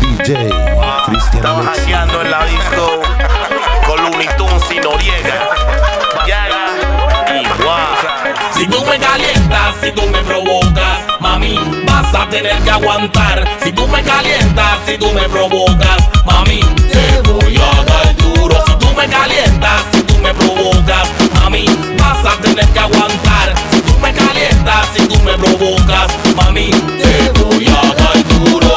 DJ Cristian Estamos hackeando en la disco con Looney Tunes y Noriega. Yaga y Guá. Si tú me calientas, si tú me provocas, mami, vas a tener que aguantar. Si tú me calientas, si tú me provocas, mami, te voy a dar duro. Si tú me calientas, si tú me provocas, mami, vas a tener que aguantar. Calientas, si tú me provocas, mami, te voy a dar. Duro,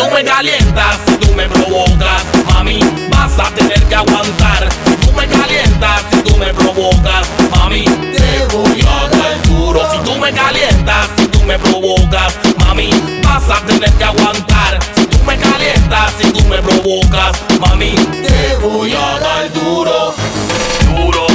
tú me calientas, si tú me provocas, mami, vas a tener que aguantar. Si tú me calientas, si tú me provocas, mami, te voy a dar duro. Si tú me calientas, si tú me provocas, mami, vas a tener que aguantar. Si tú me calientas, si tú me provocas, mami, te voy a dar duro. Duro, duro,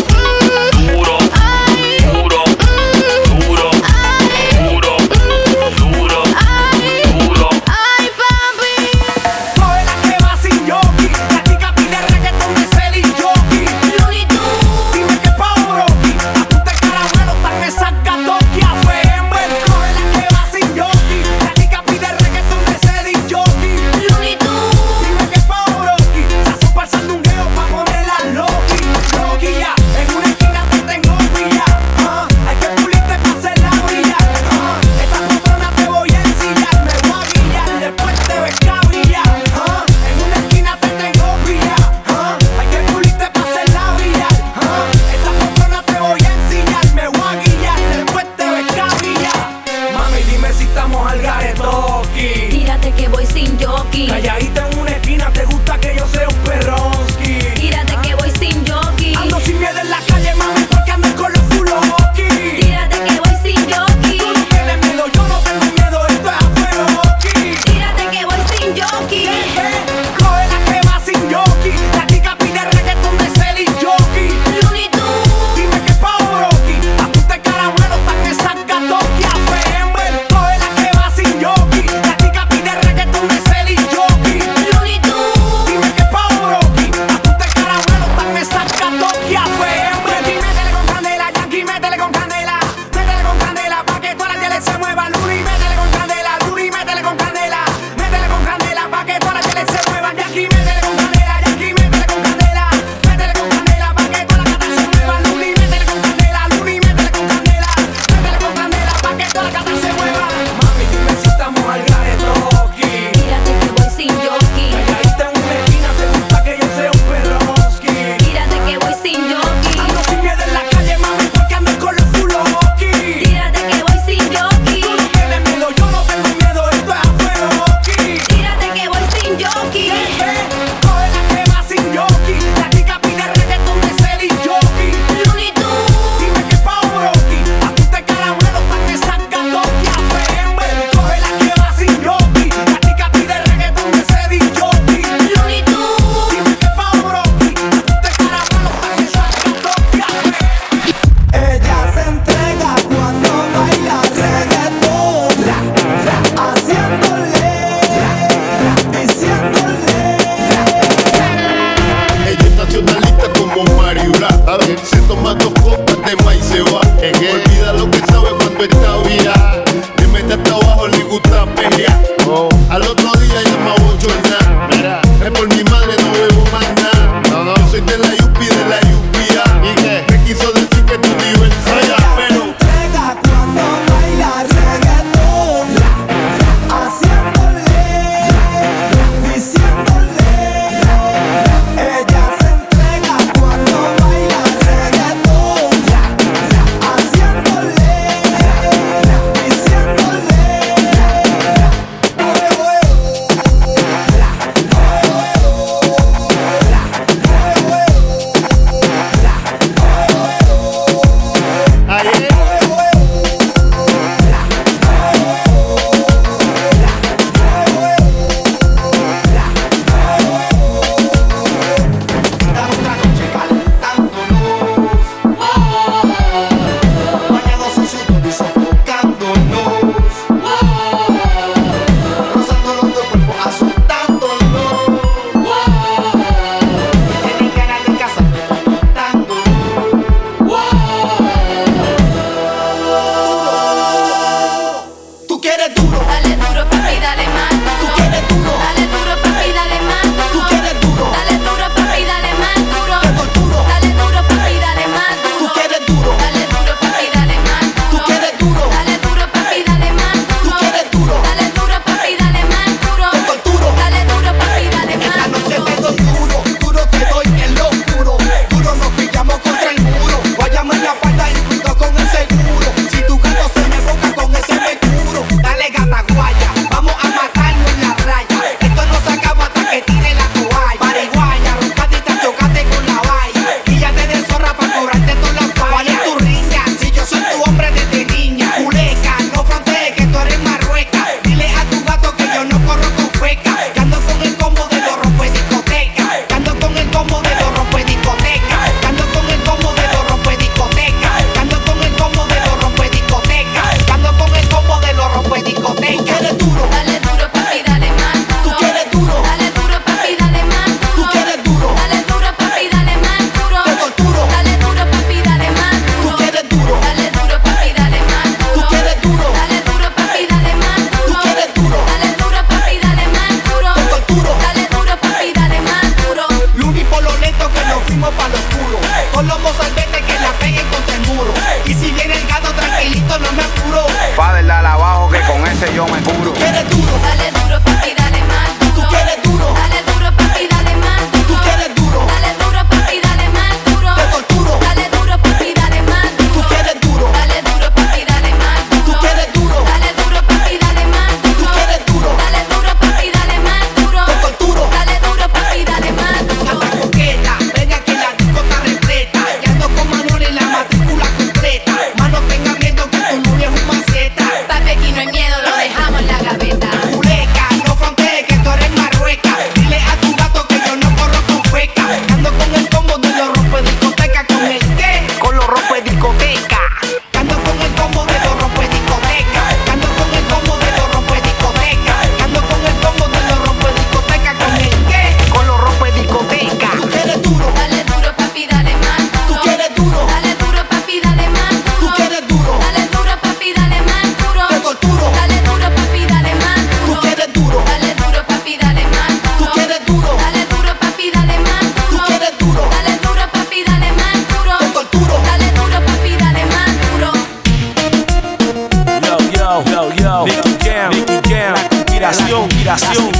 inspiración.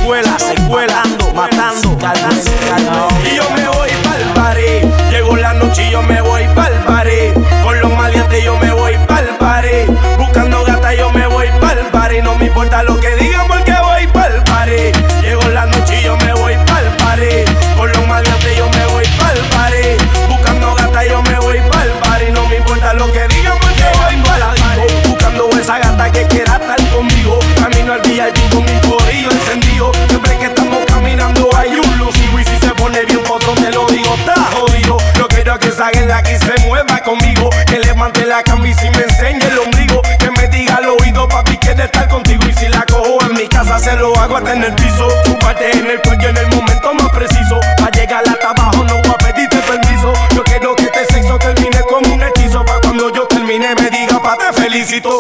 estar contigo y si la cojo en mi casa se lo hago hasta en el piso. Tu parte en el cuello en el momento más preciso. Pa' llegar hasta abajo no voy a pedirte permiso. Yo quiero que este sexo termine como un hechizo. Pa' cuando yo termine me diga pa' te felicito.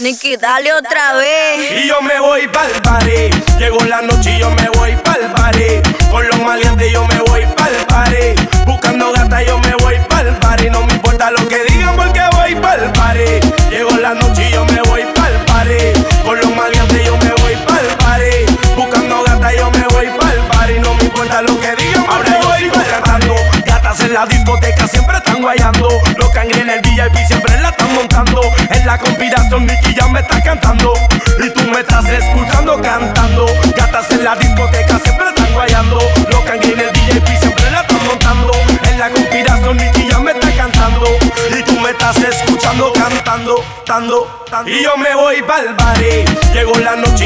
Nicky, dale otra vez. Y yo me voy pa'l paré. Llegó la noche y yo me voy pa'l paré. Con los maleantes yo me voy pa'l paré. Buscando gata yo me voy pa'l paré. No me importa lo que diga Y yo me voy pa'l bar, llegó la noche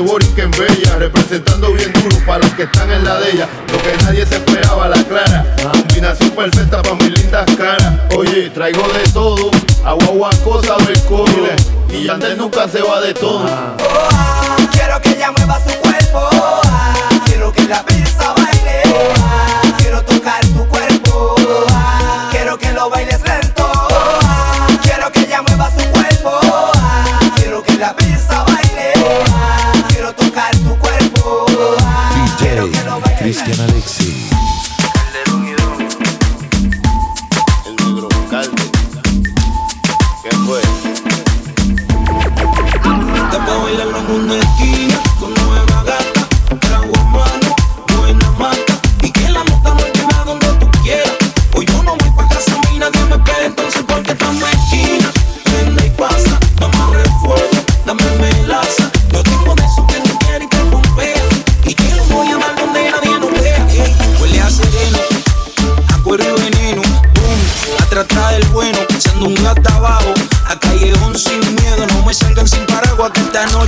Borinquen Bella, representando bien duro para los que están en la de ella. Lo que nadie se esperaba, la clara. Combinación perfecta para mis lindas caras. Oye, traigo de todo, agua, agua, cosa del coro. Y Yandel nunca se va de todo. Oh, ah, quiero que ella mueva su cuerpo. Ah, quiero que la pizza Christian Alexis.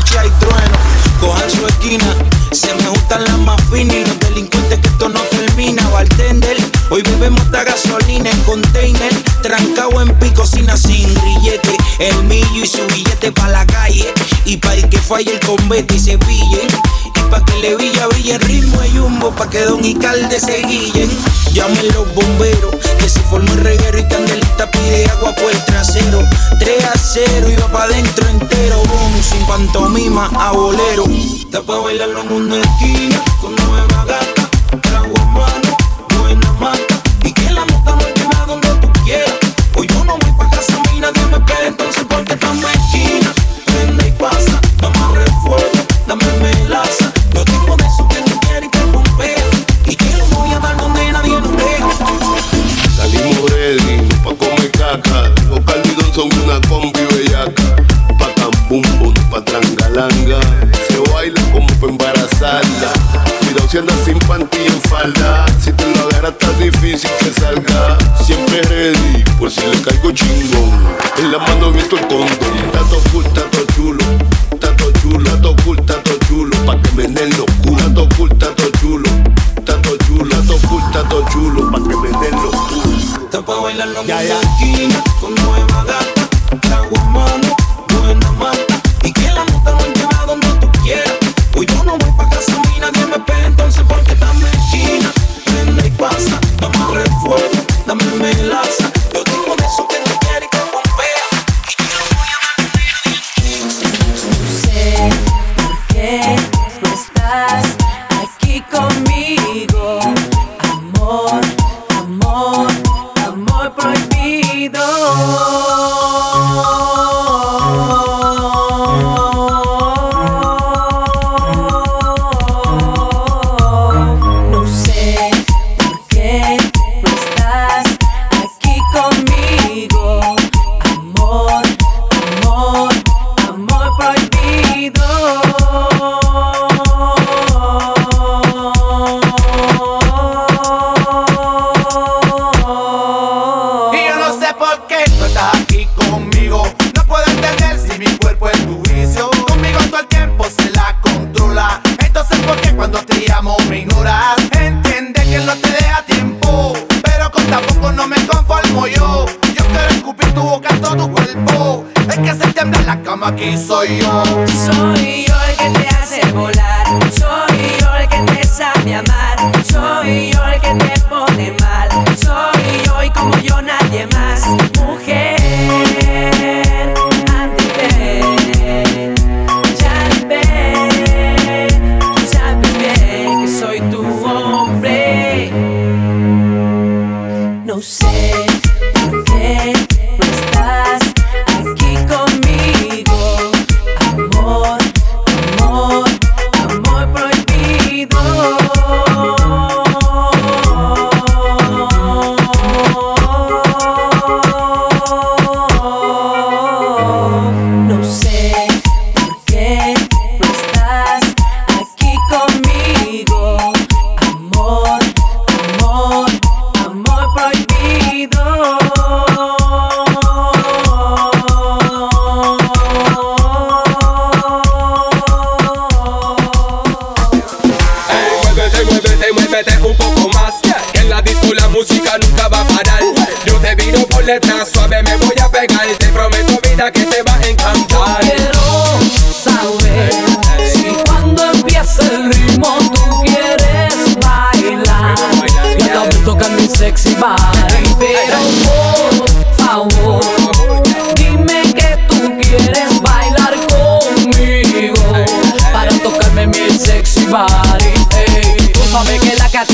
trueno. Cojan su esquina, se me gustan las más finas y los delincuentes que esto no termina. Bartender, hoy bebemos esta gasolina en container, trancado en picocina sin grillete. El millo y su billete pa' la calle, y pa' el que falle el combate y se pille pa' que le villa brille ritmo de Jumbo, pa' que Don Calde se guillen. Llamen los bomberos, que se formó el reguero y Candelita pide agua por el trasero. 3 a 0 y va pa' dentro entero, boom, sin pantomima a bolero. Te puedo bailarlo en una esquina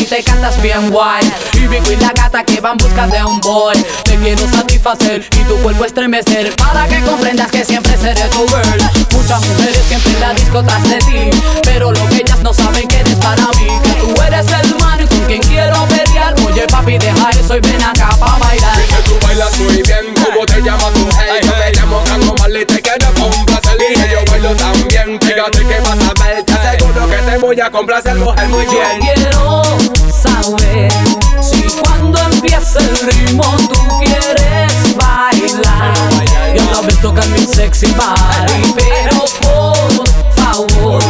te cantas bien guay. Y Rico y la gata que van busca de un boy. Te quiero satisfacer y tu cuerpo estremecer. Para que comprendas que siempre seré tu girl. Muchas mujeres siempre en la disco tras de ti Pero lo que ellas no saben que eres para mí. Tú eres el man con quien quiero pelear. Oye papi deja eso y ven acá pa' bailar. Y que tú bailas muy bien, como te llamas tú hey, Yo me llamo Gango Mal y te quiero complacer Y yo bailo también, fíjate que vas a ver voy a complacer, mujer, muy bien. Quiero saber si cuando empieza el ritmo tú quieres bailar. Yo la vez toca mi sexy body, pero por favor,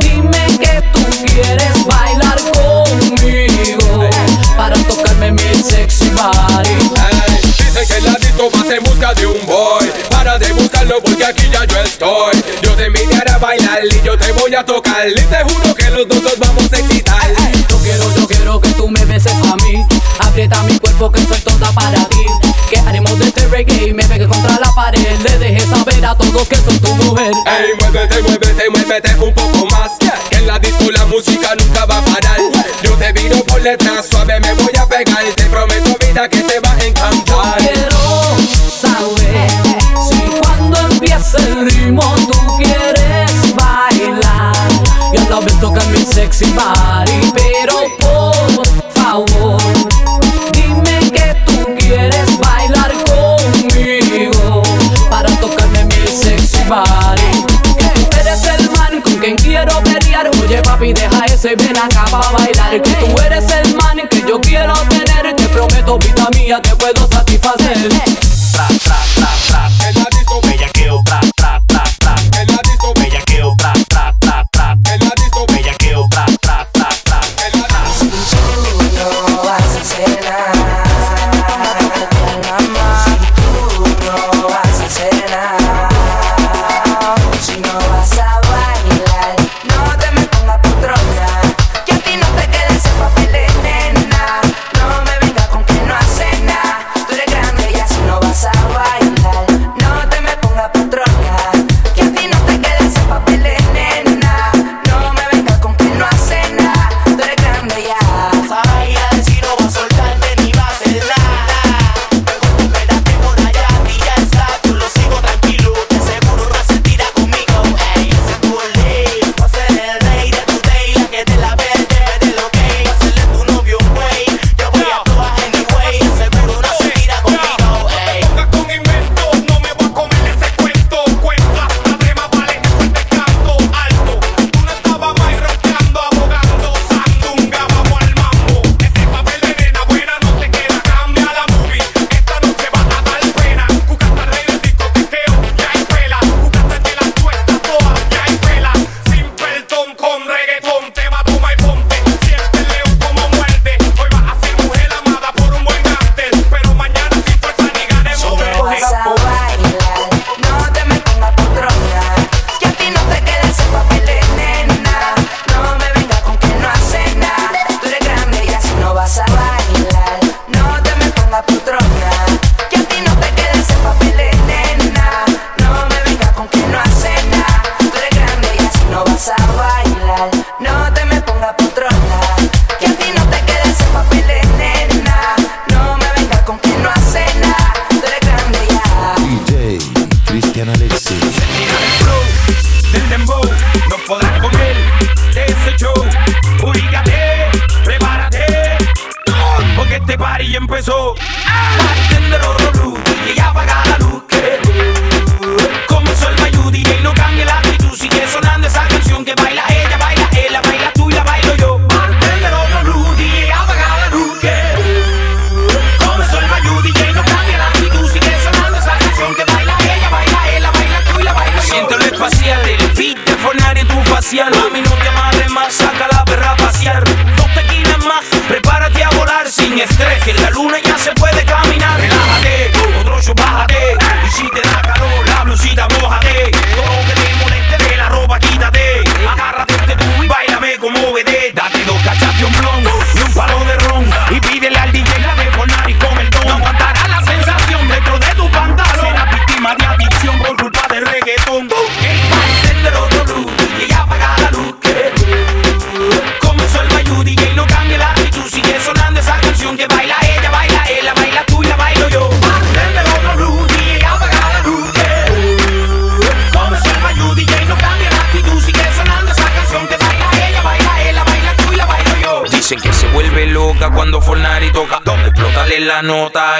dime que tú quieres bailar conmigo para tocarme mi sexy body. Hey, dicen que el ladito va en busca de un boy para debutar porque aquí ya yo estoy. Yo te invitaré a bailar y yo te voy a tocar. Y te juro que los dos nos vamos a excitar. Ay, ay. Yo quiero, yo quiero que tú me beses a mí. Aprieta mi cuerpo que soy toda para ti. Que haremos de este reggae y me pegué contra la pared. Le dejé saber a todos que soy tu mujer. Ey, muévete, muévete, muévete un poco más. Que en la disco la música nunca va a parar. Yo te vino por detrás, suave me voy a pegar. Te prometo vida que te va a bar.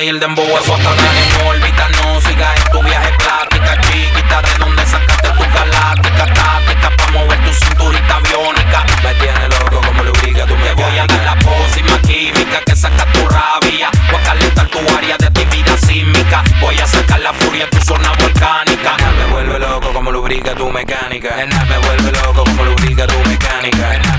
y el dembow es Satanás en órbita. No sigas en tu viaje plástica, chiquita. De donde sacaste tu galáctica, táctica. Pa' mover tu cinturita biónica. Me tienes loco como lubrica, tú me Te voy a dar la pócima química que saca tu rabia. Voy a calentar tu área de actividad sísmica. Voy a sacar la furia en tu zona volcánica. Me vuelve loco como lubrica tu mecánica. Me vuelve loco como lubrica tu mecánica.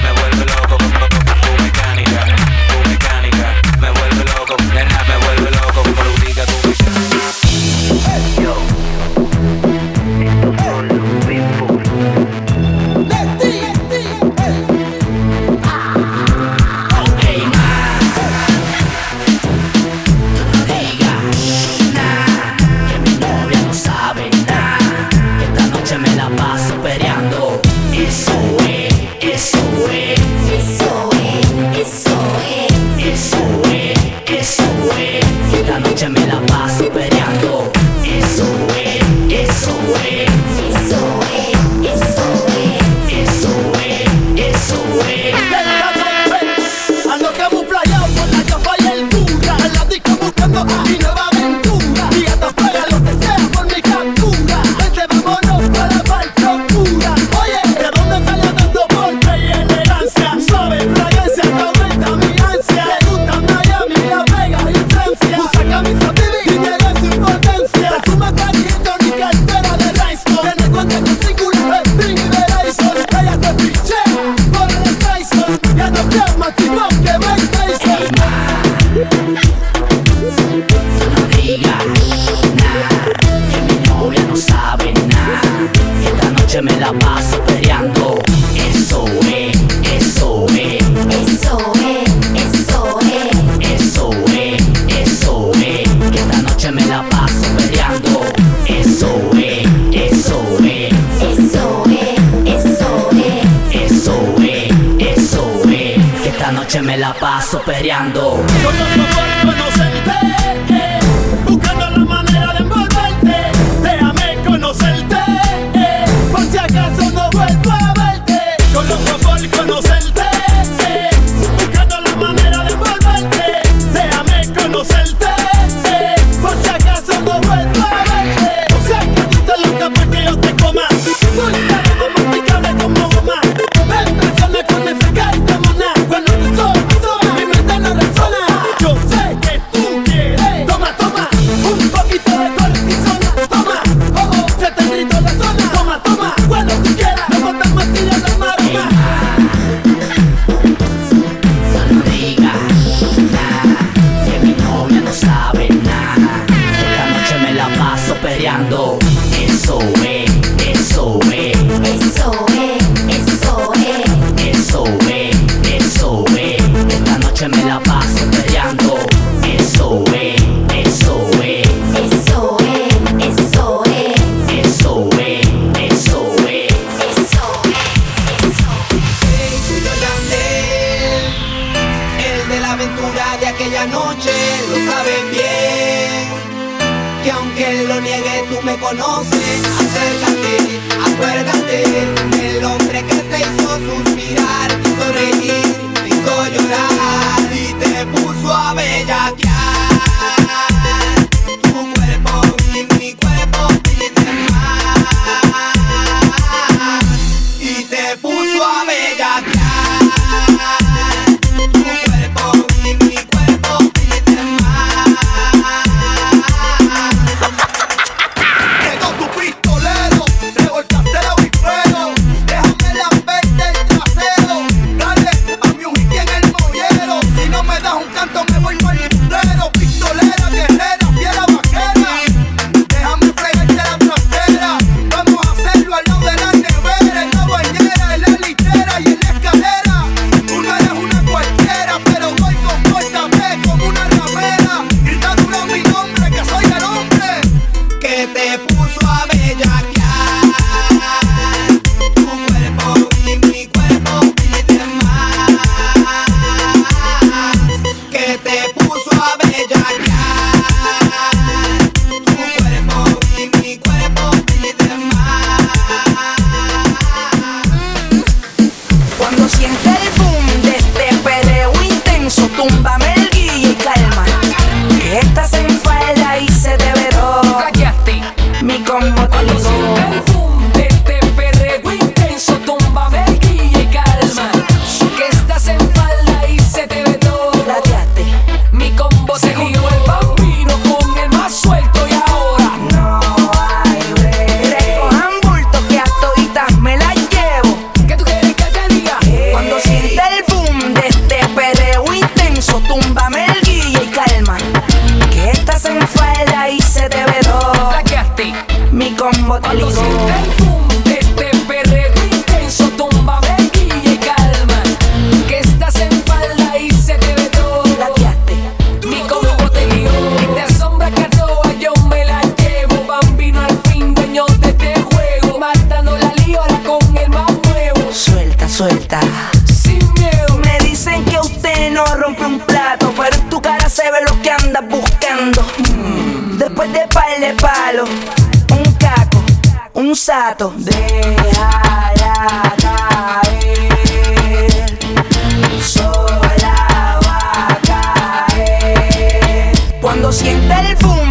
de palo, un caco, un sato. Dejará caer, sola va a caer. Cuando sienta el boom.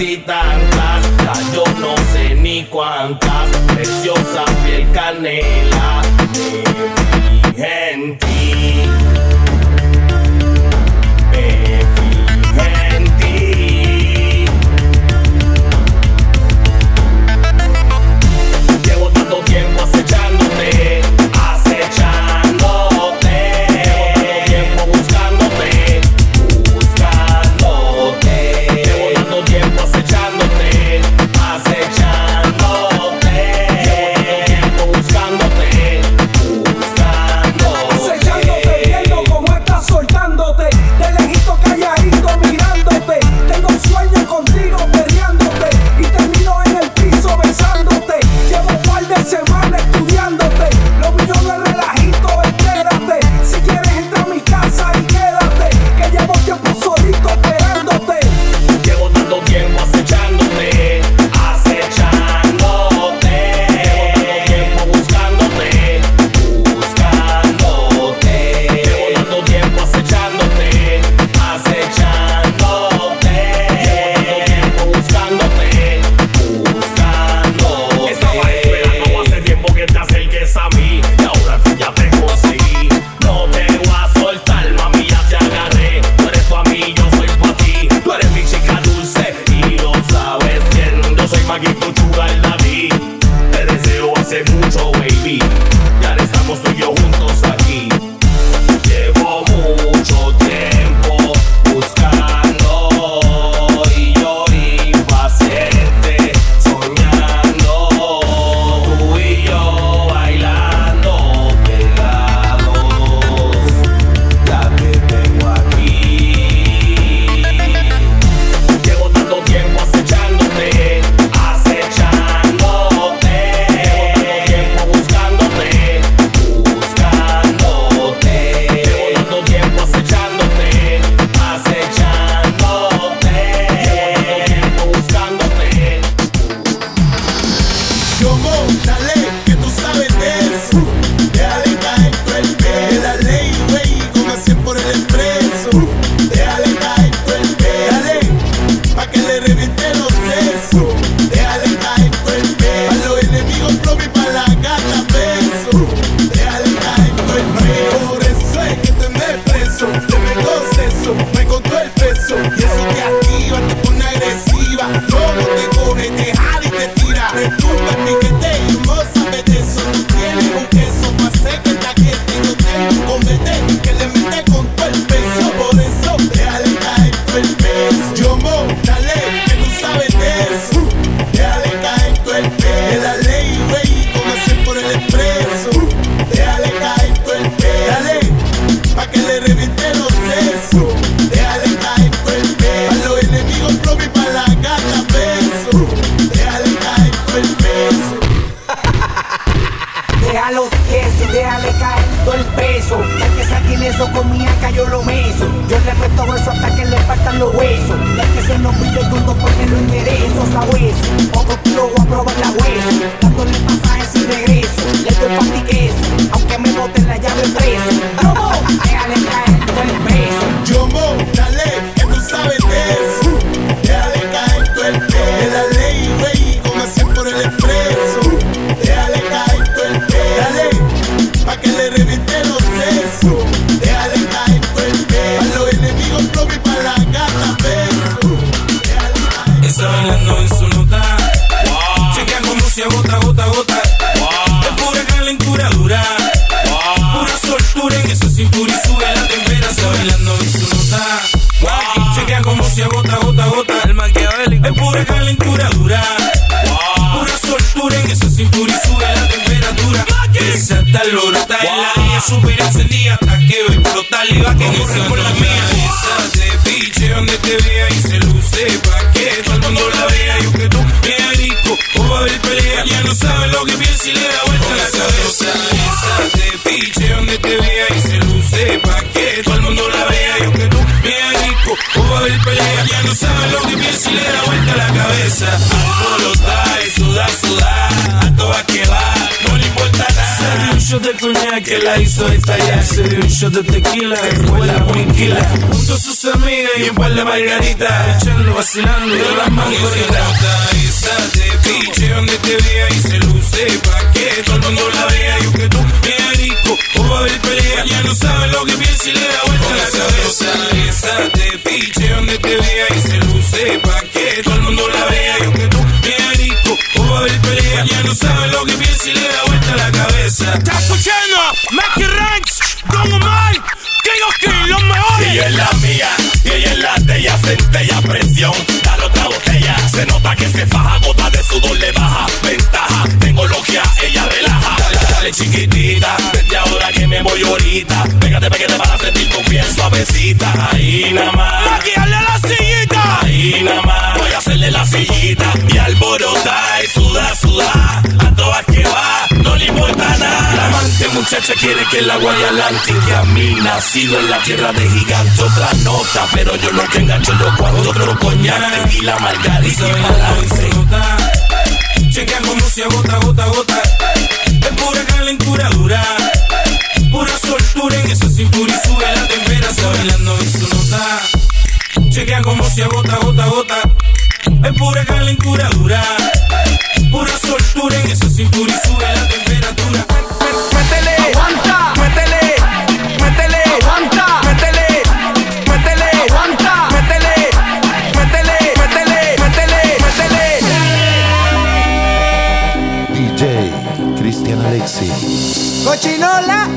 y tantas, ah, yo no sé ni cuántas, preciosa piel canela, en ti. Pero que la hizo estallar. Se dio un shot de tequila, después la. Junto a sus amigas y un par de margaritas. Echando, vacilando de las mangoritas. Esa de piche donde te vea y se luce pa' que todo el mundo la vea. Y que tú rico, o va a haber pelea. Ya no sabe lo que piensa y le da vuelta la cabeza. Esa de piche donde te vea y se luce pa' que todo el mundo la vea. Y que tú rico, o va a haber pelea. Ya no sabe lo que piensa y le da vuelta la cabeza. Mackie Ranks, Don Omar, King of los mejores. Y ella es la mía, y ella es la de ella, centella, presión, dale otra botella. Se nota que se faja, gota de sudor le baja. Ventaja, tengo logia, ella relaja. Dale, dale chiquitita, desde ahora que me voy ahorita. Pégate, pégate para sentir tu piel suavecita. Ahí nada más. Maquillarle la sillita. Ahí nada más. Voy a hacerle la sillita y alborotar y sudar, sudar. La amante muchacha quiere que la guaya adelante. Que a mí nacido en la tierra de gigante. Otra nota, pero yo no que engancho yo cuando otro coñac. Y la margarita y. Chequea como se agota, gota, gota. Es pura calentura dura. Pura soltura en esa cintura y sube la temperatura. Bailando en su nota. Chequea como se agota, gota, gota. Es pura calentura dura. Pura soltura en esa cintura y sube la temperatura. Cochinola,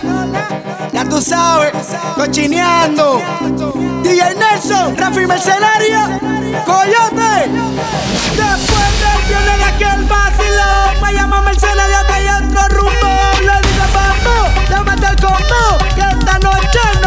ya tú sabes, cochineando. DJ Nelson, Rafi Mercenario, Coyote. Después del viernes de aquel vacilón, me llama Mercenario conmigo que esta noche no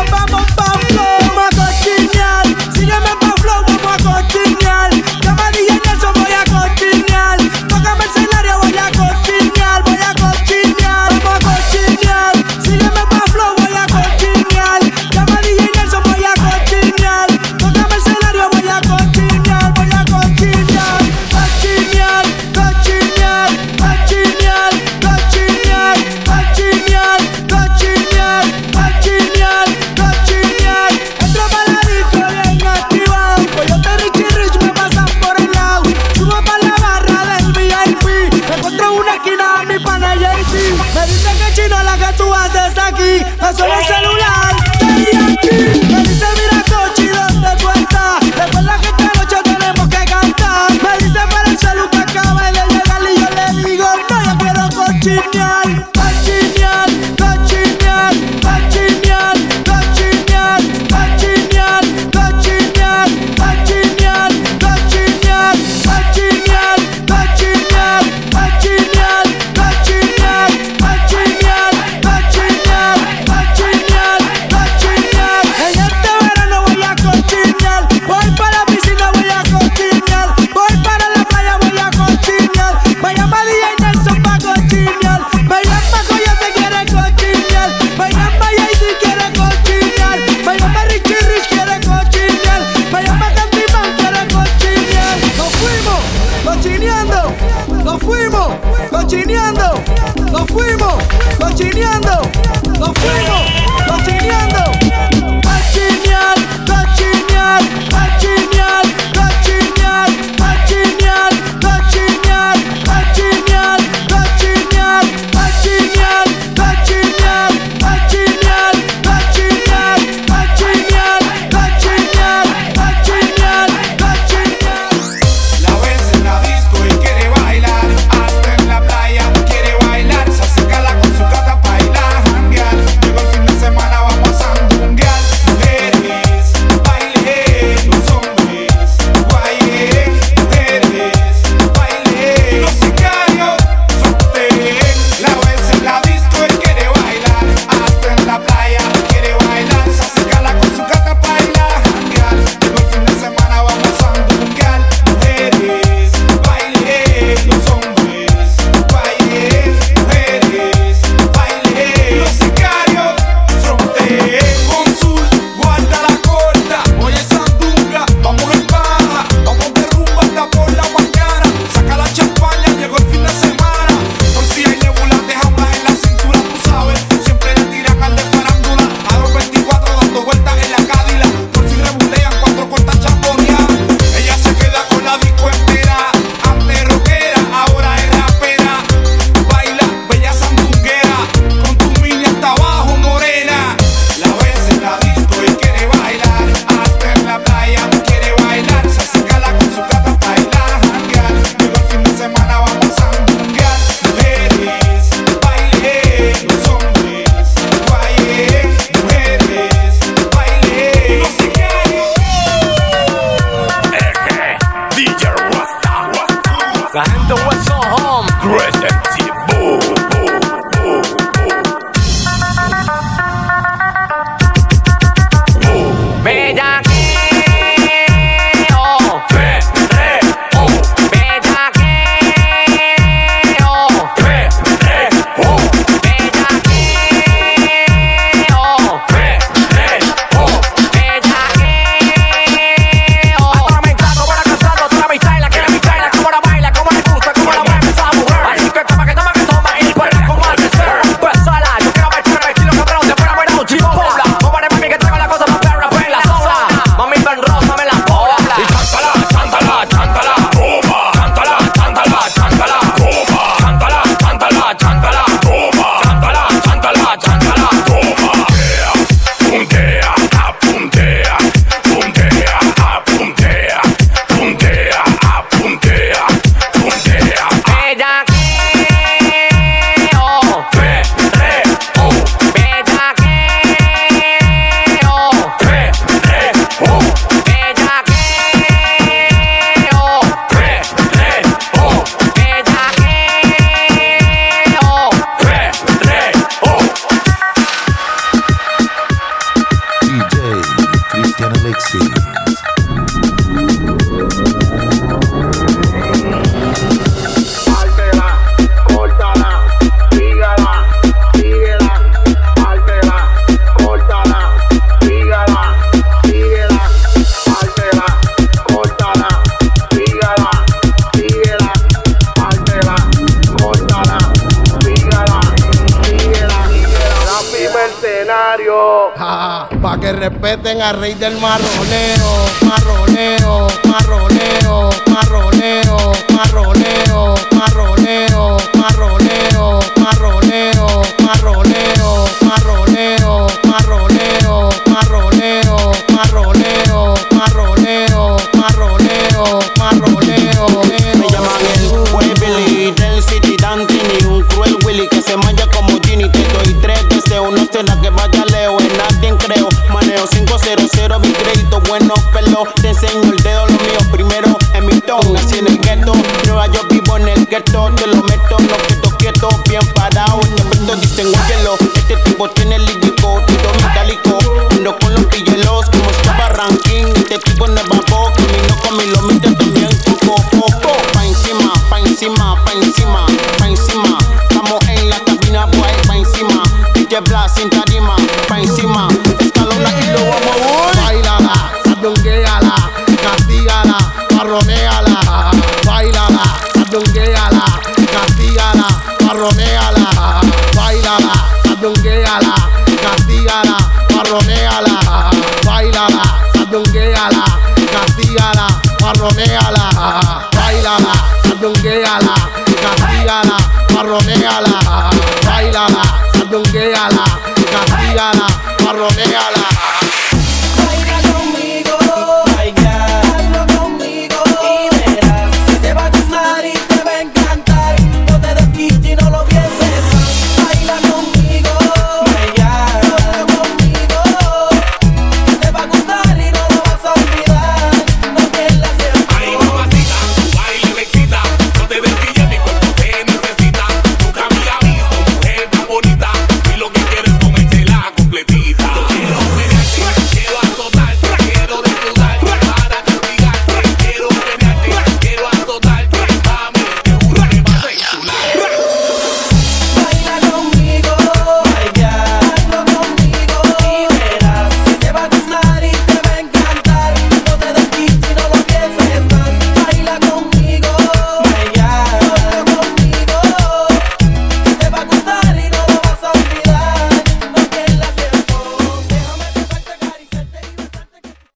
respeten al rey del marroneo, marroneo, marroneo, marroneo, marroneo, Este tipo tiene lírico, tiro mi calico Ando con los pillelos como estaba ranking Este tipo no es babo, camino con mi lomita también Coco, coco, pa' encima, pa' encima, pa' encima, pa' encima. Estamos en la cabina, boy, pa' encima. DJ Blas sin tarima, pa' encima. Escalona y lo vamos, boy Bailala, sandungueala, castígala, marroneala. Bailala, sandungueala, castígala, marroneala. Bailala, sandungueala, castígala, marroneala. Bailala, sandungueala, castígala, marroneala. Bailala, sandungueala, castígala, marroneala. Bailala, sandungueala, castígala, marroneala.